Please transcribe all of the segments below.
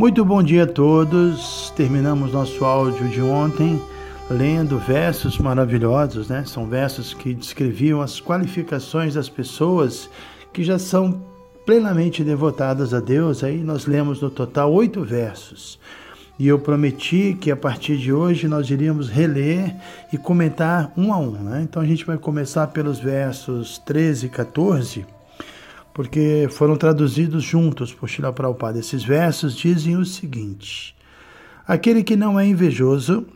Muito bom dia a todos. Terminamos nosso áudio de ontem lendo versos maravilhosos, né? São versos que descreviam as qualificações das pessoas que já são plenamente devotadas a Deus. Aí nós lemos no total oito versos. E eu prometi que a partir de hoje nós iríamos reler e comentar um a um. Né? Então a gente vai começar pelos versos 13 e 14 porque foram traduzidos juntos por Shila Prabhupada. Esses versos dizem o seguinte: Aquele que não é invejoso,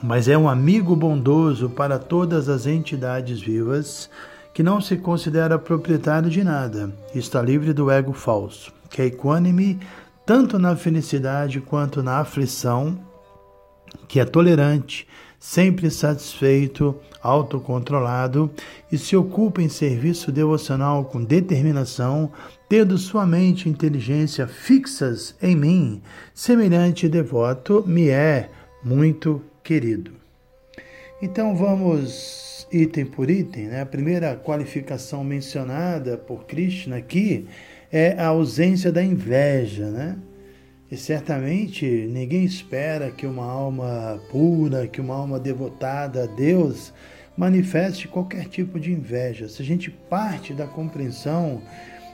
mas é um amigo bondoso para todas as entidades vivas, que não se considera proprietário de nada, está livre do ego falso, que é equânime tanto na felicidade quanto na aflição, que é tolerante, sempre satisfeito, autocontrolado e se ocupa em serviço devocional com determinação, tendo sua mente e inteligência fixas em mim, semelhante devoto me é muito querido. Então vamos item por item, né? A primeira qualificação mencionada por Krishna aqui é a ausência da inveja, né? E certamente ninguém espera que uma alma pura, que uma alma devotada a Deus manifeste qualquer tipo de inveja. Se a gente parte da compreensão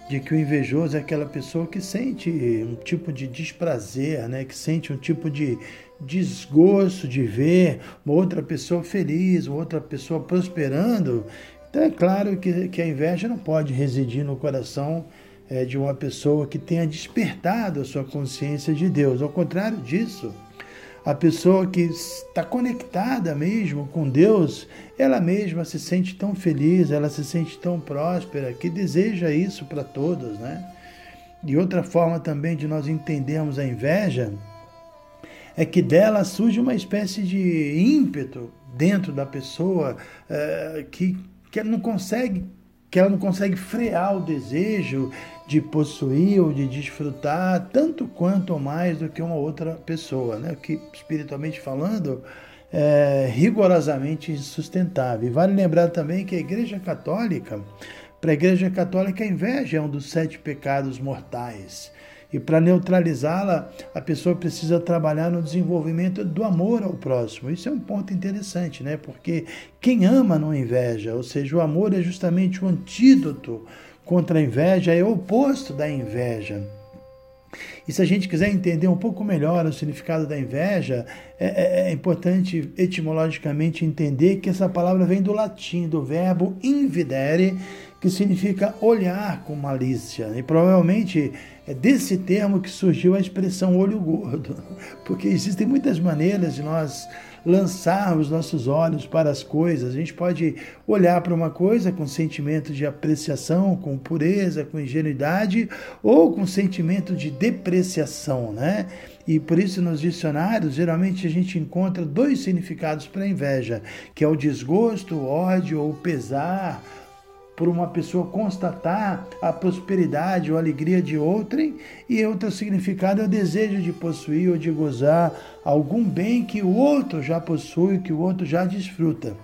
de que o invejoso é aquela pessoa que sente um tipo de desprazer, né? que sente um tipo de desgosto de ver uma outra pessoa feliz, uma outra pessoa prosperando, então é claro que, que a inveja não pode residir no coração é, de uma pessoa que tenha despertado a sua consciência de Deus. Ao contrário disso, a pessoa que está conectada mesmo com Deus, ela mesma se sente tão feliz, ela se sente tão próspera, que deseja isso para todos, né? E outra forma também de nós entendermos a inveja é que dela surge uma espécie de ímpeto dentro da pessoa é, que, que não consegue que ela não consegue frear o desejo de possuir ou de desfrutar tanto quanto ou mais do que uma outra pessoa, né? que espiritualmente falando é rigorosamente insustentável. E vale lembrar também que a Igreja Católica, para a Igreja Católica, a inveja é um dos sete pecados mortais. E para neutralizá-la, a pessoa precisa trabalhar no desenvolvimento do amor ao próximo. Isso é um ponto interessante, né? Porque quem ama não inveja, ou seja, o amor é justamente o antídoto contra a inveja, é o oposto da inveja. E se a gente quiser entender um pouco melhor o significado da inveja, é, é, é, importante etimologicamente entender que essa palavra vem do latim, do verbo invidere, que significa olhar com malícia. E provavelmente é desse termo que surgiu a expressão olho gordo, porque existem muitas maneiras de nós lançarmos nossos olhos para as coisas. A gente pode olhar para uma coisa com sentimento de apreciação, com pureza, com ingenuidade, ou com sentimento de depreciação, né? E por isso nos dicionários geralmente a gente encontra dois significados para inveja, que é o desgosto, o ódio ou pesar por uma pessoa constatar a prosperidade ou alegria de outrem, e outro significado é o desejo de possuir ou de gozar algum bem que o outro já possui, que o outro já desfruta.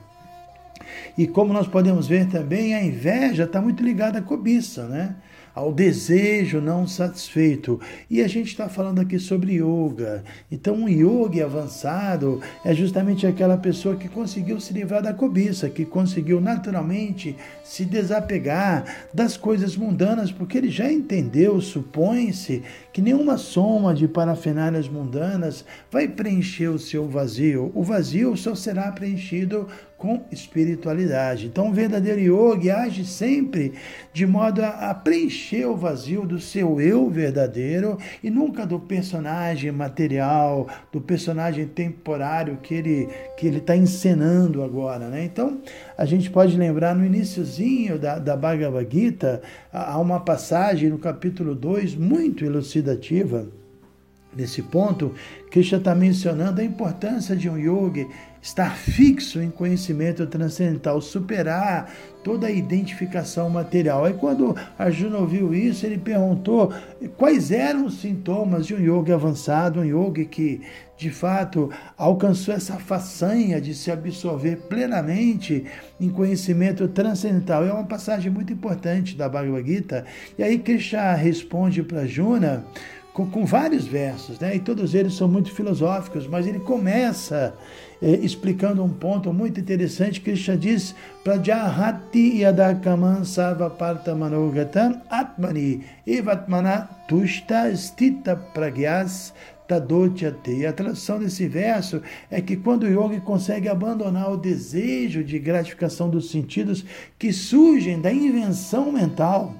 E como nós podemos ver também, a inveja está muito ligada à cobiça, né? Ao desejo não satisfeito. E a gente está falando aqui sobre yoga. Então, um yogi avançado é justamente aquela pessoa que conseguiu se livrar da cobiça, que conseguiu naturalmente se desapegar das coisas mundanas, porque ele já entendeu, supõe-se, que nenhuma soma de parafernálias mundanas vai preencher o seu vazio. O vazio só será preenchido com espiritualidade. Então, o verdadeiro yogi age sempre de modo a, a, preencher o vazio do seu eu verdadeiro e nunca do personagem material, do personagem temporário que ele que ele está encenando agora, né? Então, a gente pode lembrar no iníciozinho da, da Bhagavad Gita, há uma passagem no capítulo 2 muito elucidativa Nesse ponto, Krishna está mencionando a importância de um yogi estar fixo em conhecimento transcendental, superar toda a identificação material. Aí quando Arjuna ouviu isso, ele perguntou quais eram os sintomas de um yogi avançado, um yogi que de fato alcançou essa façanha de se absorver plenamente em conhecimento transcendental. É uma passagem muito importante da Bhagavad Gita. E aí Krishna responde para Arjuna com, com vários versos, né? e todos eles são muito filosóficos, mas ele começa eh, explicando um ponto muito interessante Krishna diz Prajahati yadakaman sarvaparta manogatam atmani evatmana tushta stita pragyas tadotyate. A tradução desse verso é que quando o yogi consegue abandonar o desejo de gratificação dos sentidos que surgem da invenção mental,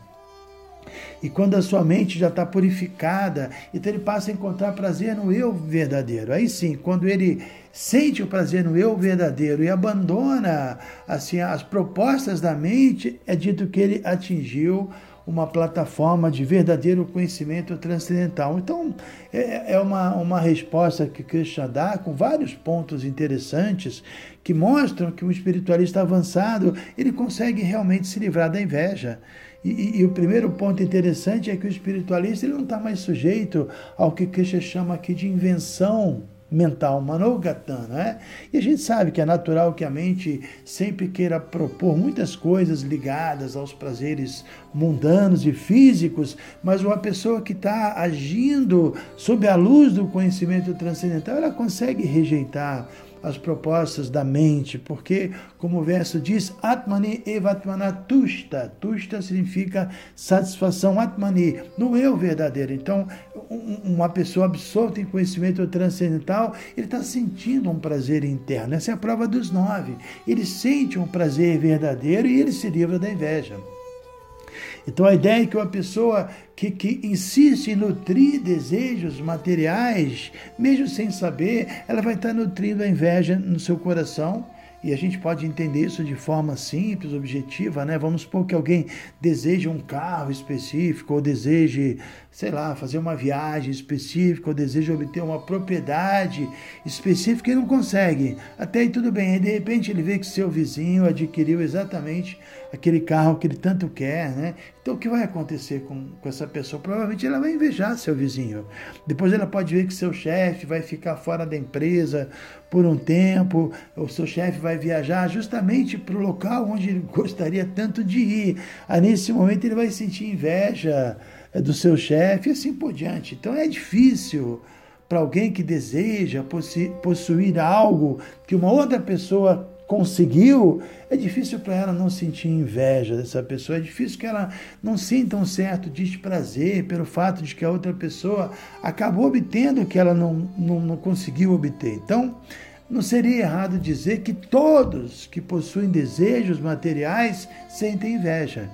e quando a sua mente já está purificada, então ele passa a encontrar prazer no eu verdadeiro. Aí sim, quando ele sente o prazer no eu verdadeiro e abandona assim as propostas da mente, é dito que ele atingiu uma plataforma de verdadeiro conhecimento transcendental. Então, é, é uma, uma resposta que Krishna dá com vários pontos interessantes que mostram que um espiritualista avançado ele consegue realmente se livrar da inveja. E, e, e, o primeiro ponto interessante é que o espiritualista ele não está mais sujeito ao que Krishna chama aqui de invenção mental, manogatana, né? E a gente sabe que é natural que a mente sempre queira propor muitas coisas ligadas aos prazeres mundanos e físicos, mas uma pessoa que está agindo sob a luz do conhecimento transcendental, ela consegue rejeitar as propostas da mente, porque, como o verso diz, Atmani evatmana tushta. Tushta significa satisfação, Atmani, no eu verdadeiro. Então, uma pessoa absorta em conhecimento transcendental, ele está sentindo um prazer interno. Essa é a prova dos nove. Ele sente um prazer verdadeiro e ele se livra da inveja. Então a ideia é que uma pessoa que, que insiste em nutrir desejos materiais, mesmo sem saber, ela vai estar nutrindo a inveja no seu coração e a gente pode entender isso de forma simples, objetiva, né? Vamos supor que alguém deseje um carro específico, ou deseje, sei lá, fazer uma viagem específica, ou deseja obter uma propriedade específica e não consegue. Até aí tudo bem, e de repente ele vê que seu vizinho adquiriu exatamente aquele carro que ele tanto quer, né? Então o que vai acontecer com, com essa pessoa? Provavelmente ela vai invejar seu vizinho. Depois ela pode ver que seu chefe vai ficar fora da empresa por um tempo, o seu chefe vai viajar justamente para o local onde ele gostaria tanto de ir. Aí nesse momento ele vai sentir inveja do seu chefe e assim por diante. Então é difícil para alguém que deseja possuir algo que uma outra pessoa conseguiu, é difícil para ela não sentir inveja dessa pessoa, é difícil que ela não sinta um certo desprazer pelo fato de que a outra pessoa acabou obtendo o que ela não, não, não conseguiu obter. Então, não seria errado dizer que todos que possuem desejos materiais sentem inveja.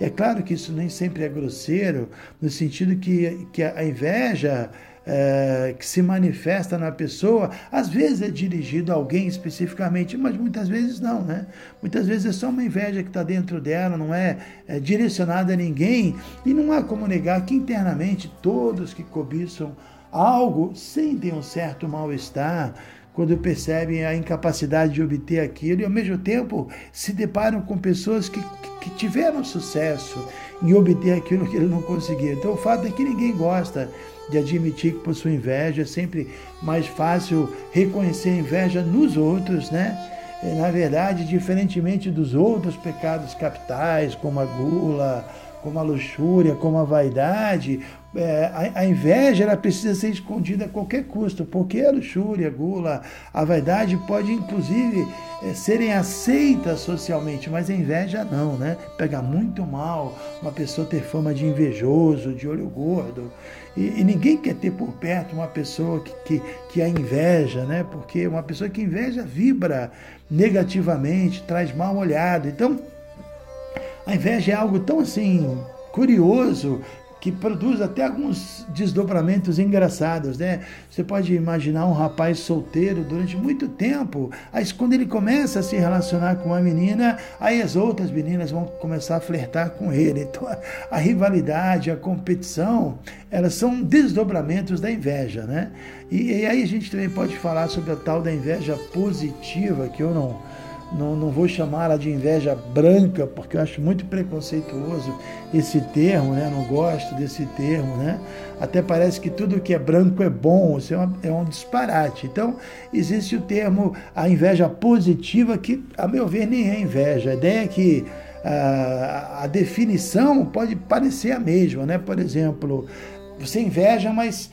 É claro que isso nem sempre é grosseiro, no sentido que, que a inveja é, que se manifesta na pessoa, às vezes é dirigido a alguém especificamente, mas muitas vezes não, né? Muitas vezes é só uma inveja que está dentro dela, não é, é direcionada a ninguém, e não há como negar que internamente todos que cobiçam algo sentem um certo mal-estar, quando percebem a incapacidade de obter aquilo e, ao mesmo tempo, se deparam com pessoas que, que tiveram sucesso em obter aquilo que ele não conseguiu. Então, o fato é que ninguém gosta de admitir que possui inveja, é sempre mais fácil reconhecer a inveja nos outros, né? Na verdade, diferentemente dos outros pecados capitais, como a gula, como a luxúria, como a vaidade, é, a, a, inveja ela precisa ser escondida a qualquer custo, porque a luxúria, a gula, a vaidade pode inclusive é, serem aceitas socialmente, mas a inveja não, né? Pega muito mal uma pessoa ter fama de invejoso, de olho gordo. E, e ninguém quer ter por perto uma pessoa que, que, que a inveja, né? Porque uma pessoa que inveja vibra negativamente, traz mal olhado. Então, a inveja é algo tão assim curioso que produz até alguns desdobramentos engraçados, né? Você pode imaginar um rapaz solteiro durante muito tempo, aí quando ele começa a se relacionar com uma menina, aí as outras meninas vão começar a flertar com ele. Então a, rivalidade, a competição, elas são desdobramentos da inveja, né? E, e aí a gente também pode falar sobre a tal da inveja positiva, que eu não não, não vou chamá-la de inveja branca, porque eu acho muito preconceituoso esse termo, né? não gosto desse termo. Né? Até parece que tudo que é branco é bom, isso é, uma, é um disparate. Então, existe o termo a inveja positiva, que, a meu ver, nem é inveja. A ideia é que a, a definição pode parecer a mesma. Né? Por exemplo, você inveja, mas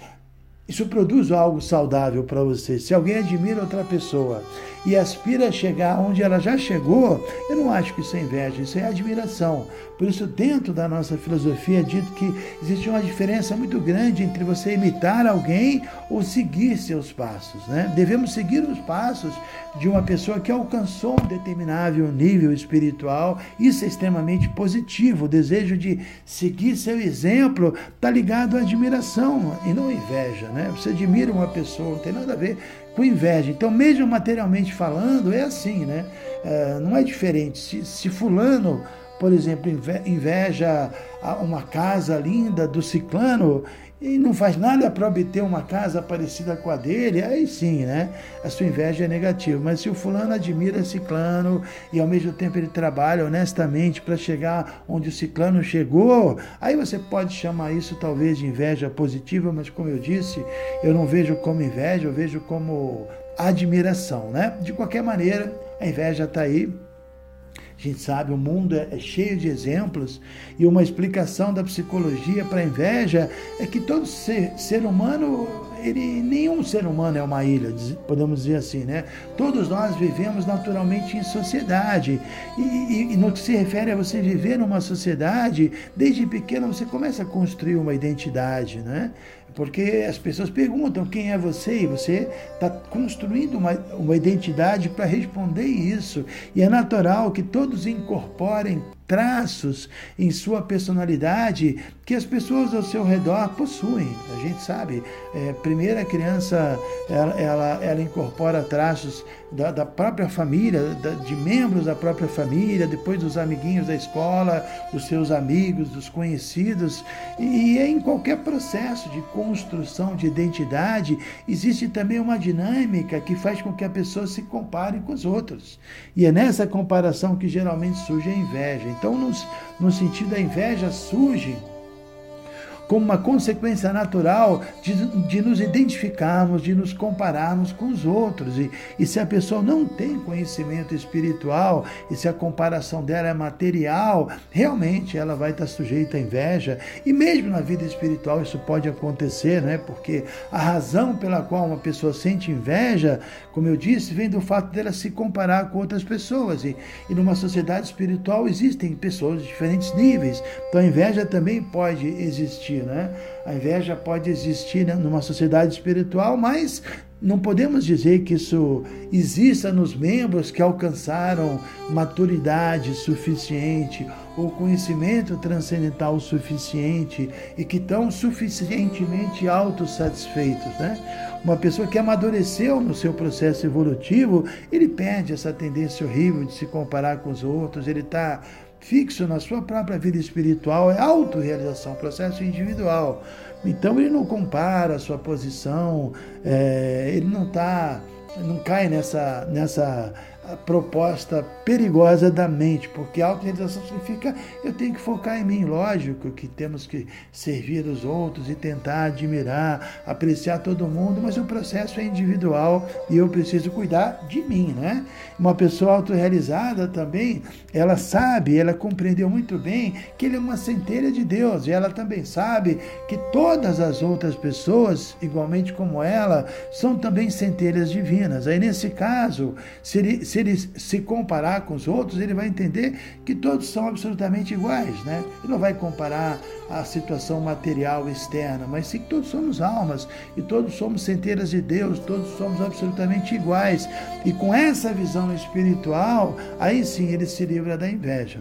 isso produz algo saudável para você. Se alguém admira outra pessoa e aspira a chegar onde ela já chegou, eu não acho que isso é inveja, isso é admiração. Por isso, dentro da nossa filosofia, é dito que existe uma diferença muito grande entre você imitar alguém ou seguir seus passos. Né? Devemos seguir os passos de uma pessoa que alcançou um determinável nível espiritual. Isso é extremamente positivo. O desejo de seguir seu exemplo está ligado à admiração e não inveja. Né? Você admira uma pessoa, não tem nada a ver com inveja. Então, mesmo materialmente falando, é assim, né? É, não é diferente. Se, se fulano, por exemplo, inveja uma casa linda do ciclano, e não faz nada para obter uma casa parecida com a dele, aí sim, né? A sua inveja é negativa. Mas se o fulano admira ciclano e ao mesmo tempo ele trabalha honestamente para chegar onde o ciclano chegou, aí você pode chamar isso talvez de inveja positiva, mas como eu disse, eu não vejo como inveja, eu vejo como admiração, né? De qualquer maneira, a inveja está aí a gente sabe, o mundo é, é cheio de exemplos e uma explicação da psicologia para a inveja é que todo ser, ser humano, ele, nenhum ser humano é uma ilha, podemos dizer assim, né? Todos nós vivemos naturalmente em sociedade e, e, e no que se refere a você viver numa sociedade, desde pequeno você começa a construir uma identidade, né? Porque as pessoas perguntam quem é você e você está construindo uma, uma identidade para responder isso. E é natural que todos incorporem traços em sua personalidade que as pessoas ao seu redor possuem. A gente sabe, é, primeiro a criança ela, ela, ela incorpora traços da, da própria família, da, de membros da própria família, depois dos amiguinhos da escola, dos seus amigos, dos conhecidos. E, e em qualquer processo de construção de identidade, existe também uma dinâmica que faz com que a pessoa se compare com os outros. E é nessa comparação que geralmente surge a inveja. Então, no, no sentido da inveja, surge como uma consequência natural de, de nos identificarmos, de nos compararmos com os outros. E, e se a pessoa não tem conhecimento espiritual e se a comparação dela é material, realmente ela vai estar sujeita à inveja. E mesmo na vida espiritual isso pode acontecer, né? porque a razão pela qual uma pessoa sente inveja, como eu disse, vem do fato dela se comparar com outras pessoas. E, e numa sociedade espiritual existem pessoas de diferentes níveis. Então a inveja também pode existir né? A inveja pode existir né, numa sociedade espiritual, mas não podemos dizer que isso exista nos membros que alcançaram maturidade suficiente ou conhecimento transcendental suficiente e que estão suficientemente autossatisfeitos, né? Uma pessoa que amadureceu no seu processo evolutivo, ele perde essa tendência horrível de se comparar com os outros, ele está fixo na sua própria vida espiritual, é autorrealização, processo individual. Então ele não compara a sua posição, é, ele não tá, não cai nessa, nessa proposta perigosa da mente, porque autorrealização significa eu tenho que focar em mim. Lógico que temos que servir os outros e tentar admirar, apreciar todo mundo, mas o processo é individual e eu preciso cuidar de mim, né? Uma pessoa autorrealizada também, ela sabe, ela compreendeu muito bem que ele é uma centelha de Deus e ela também sabe que todas as outras pessoas, igualmente como ela, são também centelhas divinas. Aí nesse caso, se ele, se ele se comparar com os outros, ele vai entender que todos são absolutamente iguais, né? Ele não vai comparar a situação material externa, mas sim que todos somos almas e todos somos centelhas de Deus, todos somos absolutamente iguais. E com essa visão espiritual, aí sim ele se livra da inveja.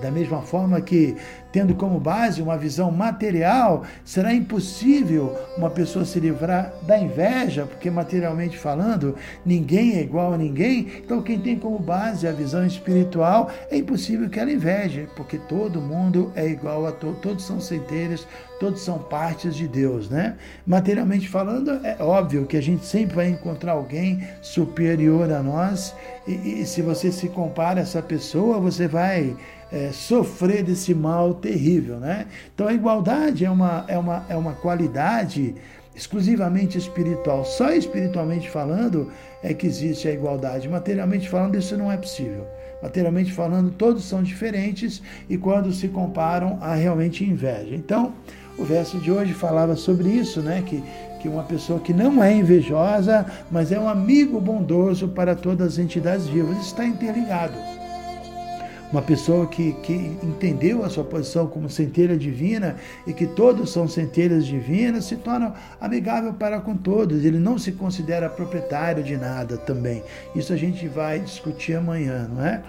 Da mesma forma que, tendo como base uma visão material, será impossível uma pessoa se livrar da inveja, porque materialmente falando, ninguém é igual a ninguém. Então, quem tem como base a visão espiritual, é impossível que ela inveje, porque todo mundo é igual a todos, todos são centelhas, todos são partes de Deus, né? Materialmente falando, é óbvio que a gente sempre vai encontrar alguém superior a nós, e, e se você se compara a essa pessoa, você vai é, sofrer desse mal terrível. Né? Então a igualdade é uma, é uma, é uma qualidade exclusivamente espiritual. Só espiritualmente falando é que existe a igualdade. Materialmente falando, isso não é possível. Materialmente falando, todos são diferentes e quando se comparam, há realmente inveja. Então, o verso de hoje falava sobre isso, né? Que, que uma pessoa que não é invejosa, mas é um amigo bondoso para todas as entidades vivas, está interligado uma pessoa que, que entendeu a sua posição como centelha divina e que todos são centelhas divinas, se torna amigável para com todos. Ele não se considera proprietário de nada também. Isso a gente vai discutir amanhã, não é?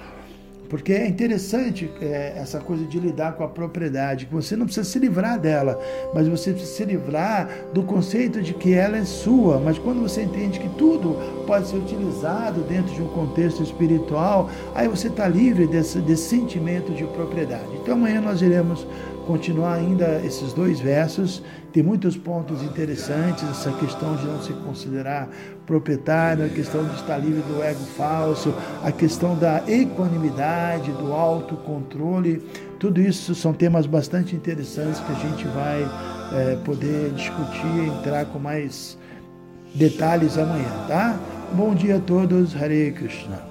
Porque é interessante é, essa coisa de lidar com a propriedade, que você não precisa se livrar dela, mas você precisa se livrar do conceito de que ela é sua. Mas quando você entende que tudo pode ser utilizado dentro de um contexto espiritual, aí você está livre desse, desse sentimento de propriedade. Então amanhã nós iremos continuar ainda esses dois versos. Tem muitos pontos interessantes, essa questão de não se considerar proprietário, a questão de estar livre do ego falso, a questão da equanimidade, do autocontrole. Tudo isso são temas bastante interessantes que a gente vai é, poder discutir, entrar com mais detalhes amanhã, tá? Bom dia a todos, Hare Krishna.